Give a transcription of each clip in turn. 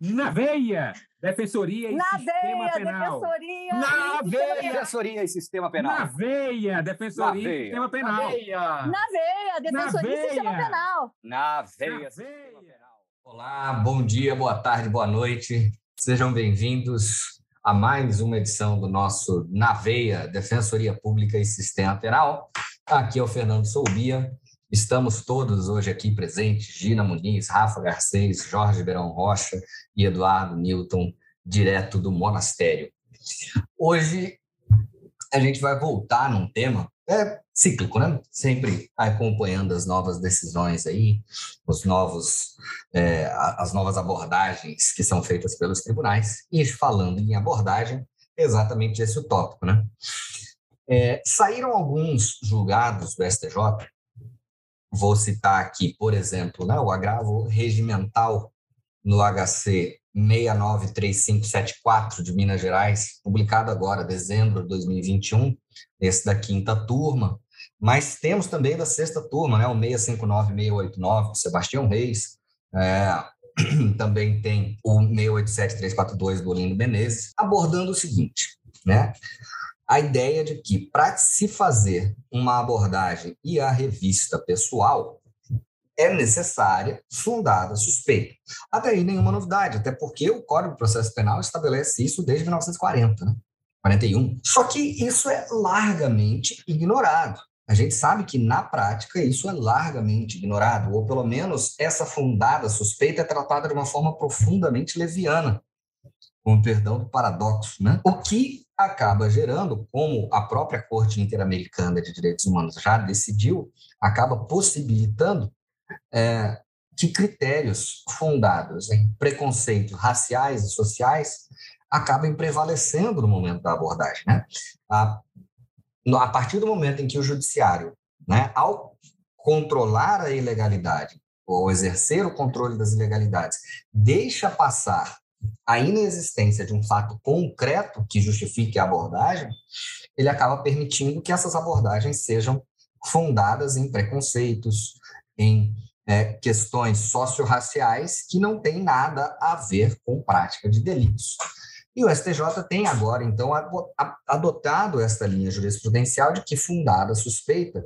Na veia! Defensoria e Na Sistema veia, Penal. defensoria. Na veia. Defensoria e Sistema Penal. Na veia! Defensoria Na e veia. Sistema Penal. Na veia, defensoria e sistema veia. penal. Na Na veia. Sistema veia. Penal. Olá, bom dia, boa tarde, boa noite. Sejam bem-vindos a mais uma edição do nosso Na Veia, Defensoria Pública e Sistema Penal. Aqui é o Fernando Soubia. Estamos todos hoje aqui presentes, Gina Muniz, Rafa Garcês, Jorge Beirão Rocha e Eduardo Newton, direto do monastério. Hoje a gente vai voltar num tema é cíclico, né? Sempre acompanhando as novas decisões aí, os novos, é, as novas abordagens que são feitas pelos tribunais. E falando em abordagem, exatamente esse o tópico, né? É, saíram alguns julgados do STJ. Vou citar aqui, por exemplo, né, o agravo regimental no HC 693574 de Minas Gerais, publicado agora, dezembro de 2021, esse da quinta turma, mas temos também da sexta turma, né, o 659-689, do Sebastião Reis, é, também tem o 687-342 do Olindo Menezes, abordando o seguinte, né, a ideia de que para se fazer uma abordagem e a revista pessoal, é necessária fundada suspeita. Até aí nenhuma novidade, até porque o Código de Processo Penal estabelece isso desde 1940, né? 41. Só que isso é largamente ignorado. A gente sabe que, na prática, isso é largamente ignorado, ou pelo menos essa fundada suspeita é tratada de uma forma profundamente leviana, com perdão do paradoxo, né? O que acaba gerando, como a própria Corte Interamericana de Direitos Humanos já decidiu, acaba possibilitando é, que critérios fundados em preconceitos raciais e sociais acabem prevalecendo no momento da abordagem. Né? A, a partir do momento em que o judiciário, né, ao controlar a ilegalidade ou exercer o controle das ilegalidades, deixa passar a inexistência de um fato concreto que justifique a abordagem, ele acaba permitindo que essas abordagens sejam fundadas em preconceitos, em é, questões socio-raciais que não têm nada a ver com prática de delitos. E o STJ tem agora, então, adotado esta linha jurisprudencial de que fundada suspeita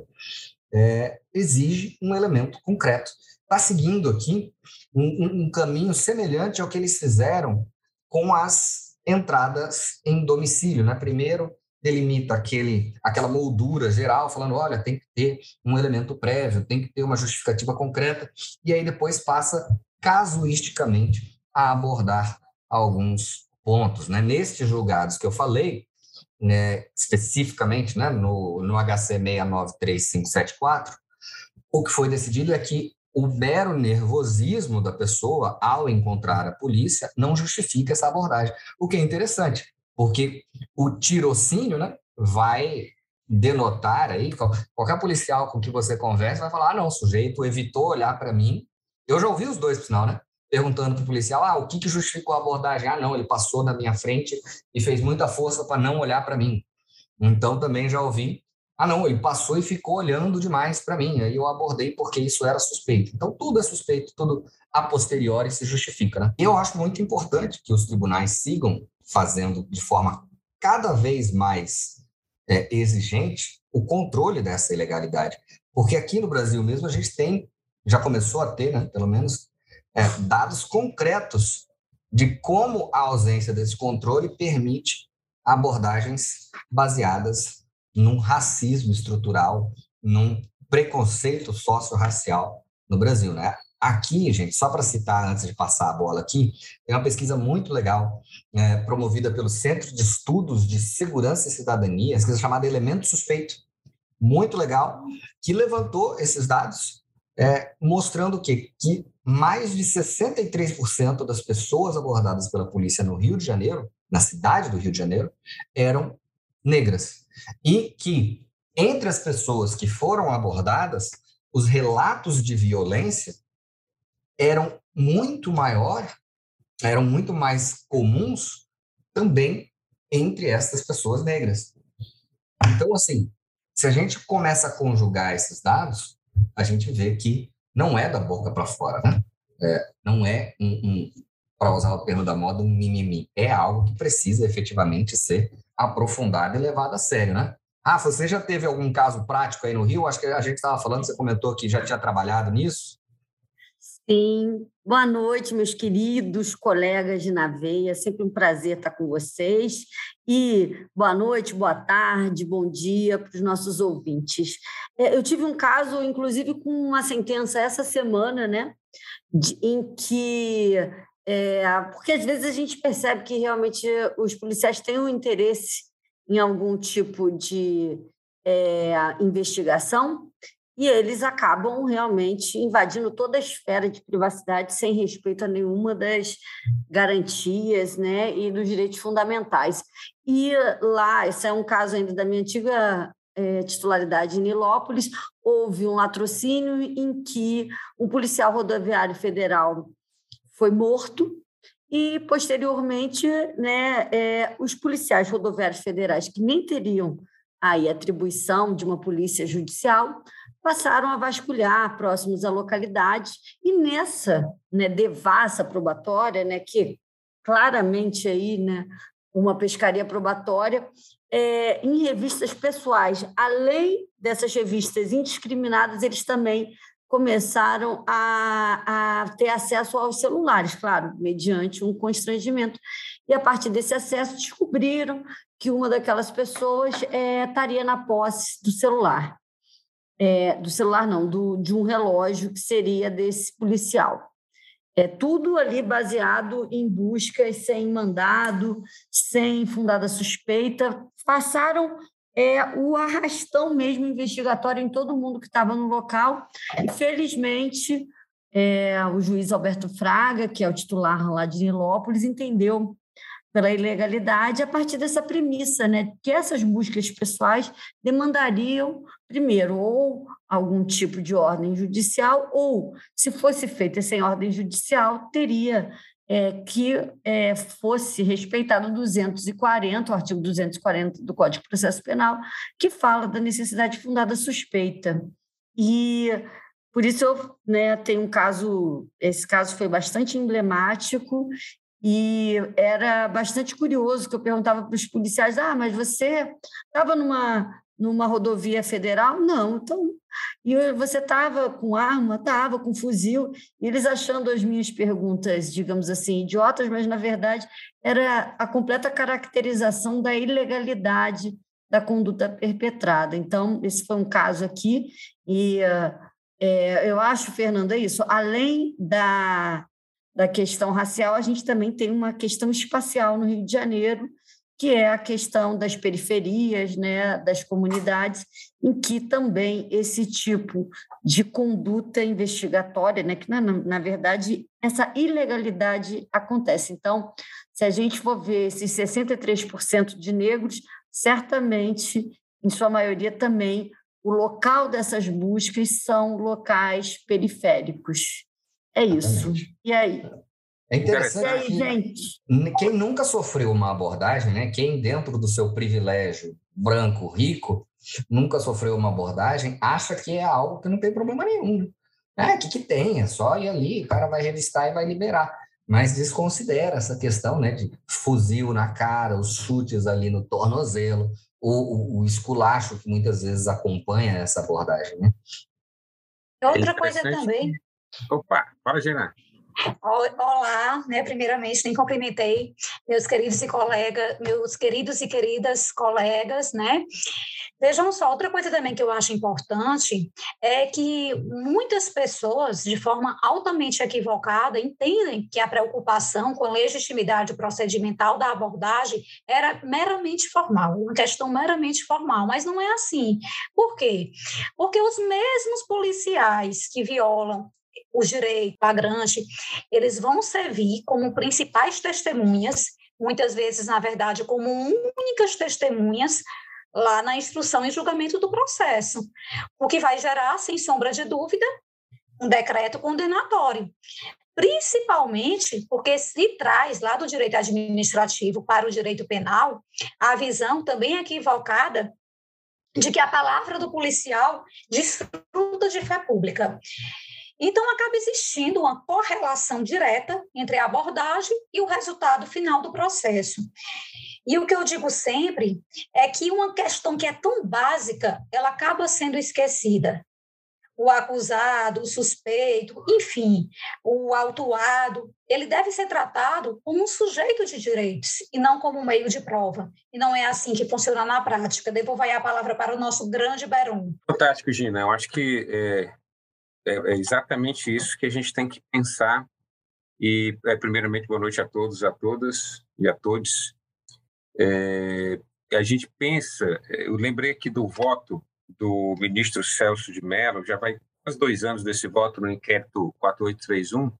é, exige um elemento concreto. Está seguindo aqui um, um- caminho semelhante ao que eles fizeram com as entradas em domicílio. Né? Primeiro, delimita aquele, aquela moldura geral, falando, olha, tem que ter um elemento prévio, tem que ter uma justificativa concreta, e aí depois passa casuisticamente a abordar alguns pontos. Né? Nestes julgados que eu falei, né, especificamente né, no, no HC 693574, o que foi decidido é que o mero nervosismo da pessoa ao encontrar a polícia não justifica essa abordagem, o que é interessante, porque o tirocínio né, vai denotar aí, qual- qualquer policial com que você conversa vai falar, ah, não, o sujeito evitou olhar para mim. Eu já ouvi os dois, por sinal, né? Perguntando para o policial, ah, o que, que justificou a abordagem? Ah, não, ele passou na minha frente e fez muita força para não olhar para mim. Então, também já ouvi, ah, não, ele passou e ficou olhando demais para mim, aí eu abordei porque isso era suspeito. Então, tudo é suspeito, tudo a posteriori se justifica, né? Eu acho muito importante que os tribunais sigam fazendo de forma cada vez mais é, exigente o controle dessa ilegalidade. Porque aqui no Brasil mesmo a gente tem, já começou a ter, né, pelo menos, é, dados concretos de como a ausência desse controle permite abordagens baseadas num racismo estrutural, num preconceito socio-racial no Brasil, né? Aqui, gente, só para citar antes de passar a bola aqui, tem uma pesquisa muito legal é, promovida pelo Centro de Estudos de Segurança e Cidadania, pesquisa chamada Elemento Suspeito, muito legal, que levantou esses dados, é, mostrando que, mais de 63% das pessoas abordadas pela polícia no Rio de Janeiro na cidade do Rio de Janeiro, eram negras. E que, entre as pessoas que foram abordadas, os relatos de violência eram muito maior, eram muito mais comuns também entre essas pessoas negras. Então, assim, se a gente começa a conjugar esses dados, a gente vê que não é da boca para fora, né? É, não é um, um para usar o termo da moda, um mimimi. É algo que precisa efetivamente ser aprofundado e levado a sério, né? Rafa, você já teve algum caso prático aí no Rio? Acho que a gente estava falando, você comentou que já tinha trabalhado nisso. Sim. Boa noite, meus queridos colegas de Naveia. Sempre um prazer estar com vocês. E boa noite, boa tarde, bom dia para os nossos ouvintes. É, eu tive um caso, inclusive, com uma sentença essa semana, né? em que é, porque às vezes a gente percebe que realmente os policiais têm um interesse em algum tipo de é, investigação e eles acabam realmente invadindo toda a esfera de privacidade sem respeito a nenhuma das garantias né, e dos direitos fundamentais. E lá, esse é um caso ainda da minha antiga é, titularidade em Nilópolis, houve um latrocínio em que um policial rodoviário federal foi morto e, posteriormente, né, é, os policiais rodoviários federais, que nem teriam aí atribuição de uma polícia judicial, passaram a vasculhar próximos à localidade e nessa né, devassa probatória, né, que claramente aí, né, uma pescaria probatória, é, em revistas pessoais. Além dessas revistas indiscriminadas, eles também começaram a, a ter acesso aos celulares, claro, mediante um constrangimento. E a partir desse acesso, descobriram que uma daquelas pessoas é, estaria na posse do celular. É, do celular, não, do, de um relógio que seria desse policial. É tudo ali baseado em buscas sem mandado, sem fundada suspeita. Passaram é, o arrastão mesmo investigatório em todo mundo que estava no local. E, felizmente, é, o juiz Alberto Fraga, que é o titular lá de Nilópolis, entendeu pela ilegalidade a partir dessa premissa, né, que essas buscas pessoais demandariam, primeiro, ou algum tipo de ordem judicial, ou, se fosse feita sem ordem judicial, teria é, que é, fosse respeitado o 240, o artigo 240 do Código de Processo Penal, que fala da necessidade fundada suspeita. E por isso eu né, tenho um caso, esse caso foi bastante emblemático e era bastante curioso que eu perguntava para os policiais: ah, mas você estava numa, numa rodovia federal? Não, então. E você estava com arma? Estava com fuzil. E eles achando as minhas perguntas, digamos assim, idiotas, mas na verdade era a completa caracterização da ilegalidade da conduta perpetrada. Então, esse foi um caso aqui, e é, eu acho, Fernanda, isso, além da da questão racial, a gente também tem uma questão espacial no Rio de Janeiro, que é a questão das periferias, né, das comunidades, em que também esse tipo de conduta investigatória, né, que na, na verdade essa ilegalidade acontece. Então, se a gente for ver esses 63% de negros, certamente, em sua maioria também, o local dessas buscas são locais periféricos. É isso. E aí? É interessante. E aí, gente? Quem nunca sofreu uma abordagem, né? Quem dentro do seu privilégio branco, rico, nunca sofreu uma abordagem, acha que é algo que não tem problema nenhum. É, que, que tem, é só ir ali, o cara vai revistar e vai liberar. Mas desconsidera essa questão né, de fuzil na cara, os chutes ali no tornozelo, o, o, o esculacho que muitas vezes acompanha essa abordagem. Né? Outra coisa também Opa, fala, Gina. Olá, né? Primeiramente, nem cumprimentei meus queridos e colegas, meus queridos e queridas colegas, né? Vejam só, outra coisa também que eu acho importante é que muitas pessoas, de forma altamente equivocada, entendem que a preocupação com a legitimidade procedimental da abordagem era meramente formal, uma questão meramente formal, mas não é assim. Por quê? Porque os mesmos policiais que violam os direitos, flagrante, eles vão servir como principais testemunhas muitas vezes, na verdade, como únicas testemunhas lá na instrução e julgamento do processo, o que vai gerar, sem sombra de dúvida, um decreto condenatório. Principalmente porque se traz lá do direito administrativo para o direito penal a visão também equivocada de que a palavra do policial desfruta de fé pública. Então, acaba existindo uma correlação direta entre a abordagem e o resultado final do processo. E o que eu digo sempre é que uma questão que é tão básica, ela acaba sendo esquecida. O acusado, o suspeito, enfim, o autuado, ele deve ser tratado como um sujeito de direitos e não como um meio de prova. E não é assim que funciona na prática. Devolvo aí a palavra para o nosso grande Beron. Fantástico, Gina. Eu acho que é, é, é exatamente isso que a gente tem que pensar. E, é, primeiramente, boa noite a todos, a todas e a todos. É, a gente pensa, eu lembrei aqui do voto do ministro Celso de Mello, já vai quase dois anos desse voto no inquérito 4831,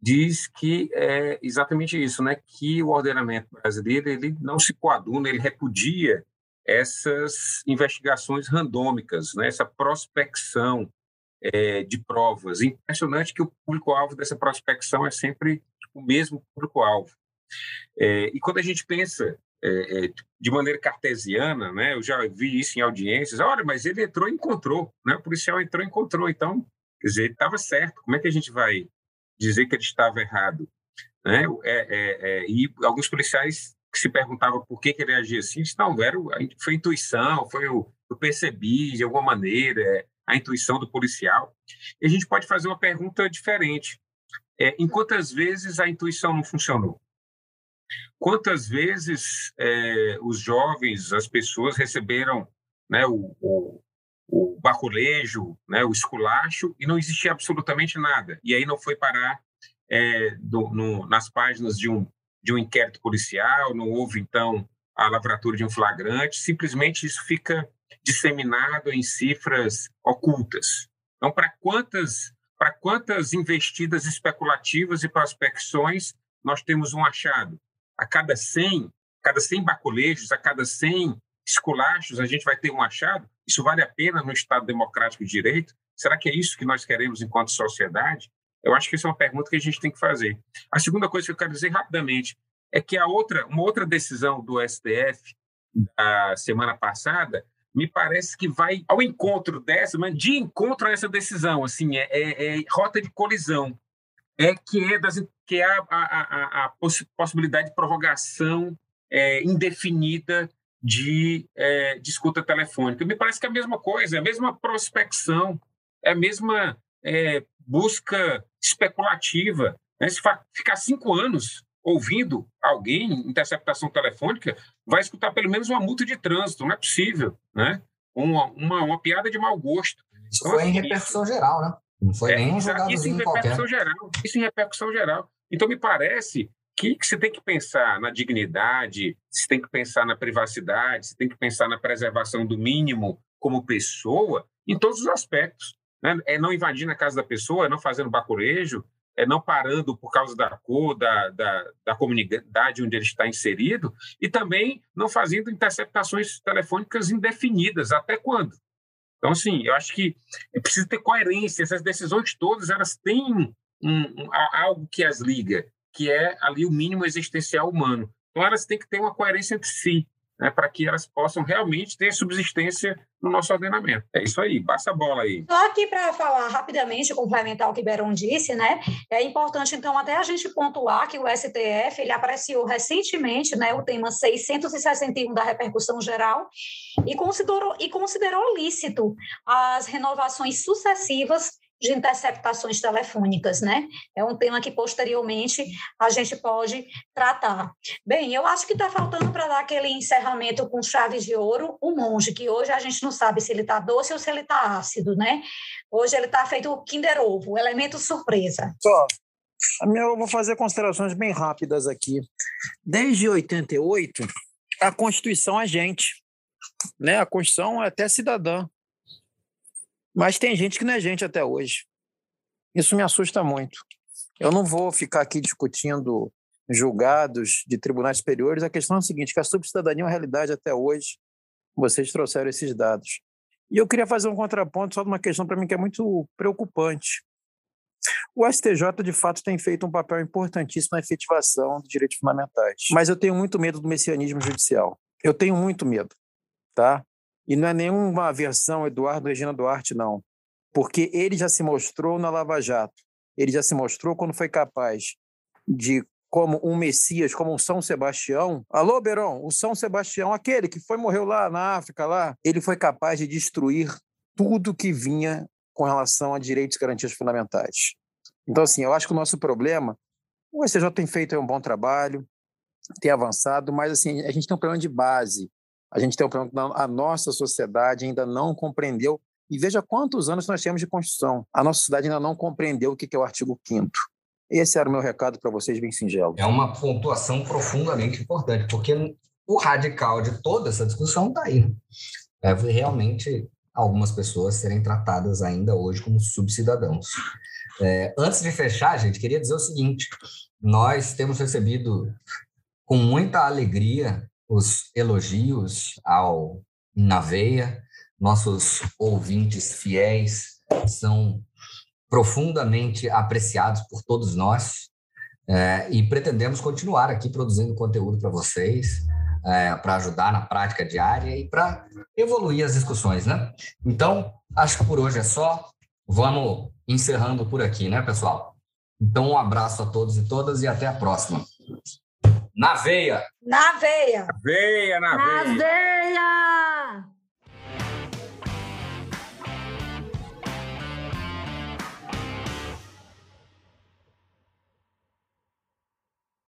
diz que é exatamente isso, né? que o ordenamento brasileiro ele não se coaduna, ele repudia essas investigações randômicas, né? essa prospecção é, de provas. Impressionante que o público-alvo dessa prospecção é sempre o mesmo público-alvo. É, e quando a gente pensa é, é, de maneira cartesiana, né, eu já vi isso em audiências, olha, mas ele entrou e encontrou, né, o policial entrou e encontrou, então, quer dizer, ele estava certo, como é que a gente vai dizer que ele estava errado? Né? É, é, é, e alguns policiais que se perguntavam por que, que ele agia assim, disse, não, era, foi intuição, foi o, eu percebi de alguma maneira, é, a intuição do policial. E a gente pode fazer uma pergunta diferente. É, em quantas vezes a intuição não funcionou? Quantas vezes é, os jovens, as pessoas receberam né, o, o, o baculejo, né, o esculacho, e não existia absolutamente nada. E aí não foi parar é, do, no, nas páginas de um, de um inquérito policial, não houve, então, a lavratura de um flagrante, simplesmente isso fica disseminado em cifras ocultas. Então, para quantas, para quantas investidas especulativas e prospecções nós temos um achado? A cada 100, cada 100 baculejos, a cada 100 esculachos, a gente vai ter um achado? Isso vale a pena no Estado democrático de direito? Será que é isso que nós queremos enquanto sociedade? Eu acho que essa é uma pergunta que a gente tem que fazer. A segunda coisa que eu quero dizer rapidamente é que a outra, uma outra decisão do STF da semana passada me parece que vai ao encontro dessa, mas de encontro a essa decisão, assim, é, é, é rota de colisão, é que é, das, que é a, a, a, a possibilidade de prorrogação é, indefinida de, é, de escuta telefônica. Me parece que é a mesma coisa, é a mesma prospecção, é a mesma é, busca especulativa. Né? Se ficar cinco anos ouvindo alguém, interceptação telefônica, vai escutar pelo menos uma multa de trânsito, não é possível, né? Uma, uma, uma piada de mau gosto. Isso então, foi em repercussão geral, né? Não foi é, nem um isso em repercussão qualquer. geral. Isso em repercussão geral. Então, me parece que, que você tem que pensar na dignidade, você tem que pensar na privacidade, você tem que pensar na preservação do mínimo como pessoa, em todos os aspectos. Né? É não invadir na casa da pessoa, é não fazendo bacurejo, é, não parando por causa da cor da, da, da, comunidade onde ele está inserido, e também não fazendo interceptações telefônicas indefinidas. Até quando? Então, assim, eu acho que é preciso ter coerência. Essas decisões todas, elas têm um, um, algo que as liga, que é ali o mínimo existencial humano. Então, elas têm que ter uma coerência entre si né, para que elas possam realmente ter subsistência no nosso ordenamento. É isso aí, passa a bola aí. Só aqui para falar rapidamente, complementar o que Beron disse, né? É importante, então, até a gente pontuar que o STF ele apreciou recentemente né, o tema 661 da repercussão geral e considerou, e considerou lícito as renovações sucessivas de interceptações telefônicas, né? É um tema que posteriormente a gente pode tratar. Bem, eu acho que está faltando para dar aquele encerramento com chaves de ouro o monge, que hoje a gente não sabe se ele está doce ou se ele está ácido, né? Hoje ele está feito Kinder Ovo, elemento surpresa. Só, eu vou fazer considerações bem rápidas aqui. Desde 88, a Constituição é gente, né? A Constituição é até cidadã. Mas tem gente que não é gente até hoje. Isso me assusta muito. Eu não vou ficar aqui discutindo julgados de tribunais superiores, a questão é a seguinte, que a subcidadania é uma realidade até hoje. Vocês trouxeram esses dados. E eu queria fazer um contraponto só de uma questão para mim que é muito preocupante. O STJ, de fato, tem feito um papel importantíssimo na efetivação dos direitos fundamentais. Mas eu tenho muito medo do messianismo judicial. Eu tenho muito medo, tá? E não é nenhuma versão Eduardo Regina Duarte, não. Porque ele já se mostrou na Lava Jato. Ele já se mostrou quando foi capaz de, como um Messias, como um São Sebastião. Alô, Beron, o São Sebastião, aquele que foi morreu lá na África, lá, ele foi capaz de destruir tudo que vinha com relação a direitos e garantias fundamentais. Então, assim, eu acho que o nosso problema, o STJ tem feito um bom trabalho, tem avançado, mas assim, a gente tem um problema de base. A gente tem um problema que a nossa sociedade ainda não compreendeu. E veja quantos anos nós temos de Constituição. A nossa sociedade ainda não compreendeu o que é o artigo 5 Esse era o meu recado para vocês, bem singelo. É uma pontuação profundamente importante, porque o radical de toda essa discussão está aí. É realmente algumas pessoas serem tratadas ainda hoje como subcidadãos. É, antes de fechar, gente, queria dizer o seguinte: nós temos recebido com muita alegria os elogios ao Naveia, nossos ouvintes fiéis são profundamente apreciados por todos nós é, e pretendemos continuar aqui produzindo conteúdo para vocês, é, para ajudar na prática diária e para evoluir as discussões, né? Então, acho que por hoje é só. Vamos encerrando por aqui, né, pessoal? Então, um abraço a todos e todas e até a próxima. Na veia! Na veia! Na veia, na, Na veia! veia!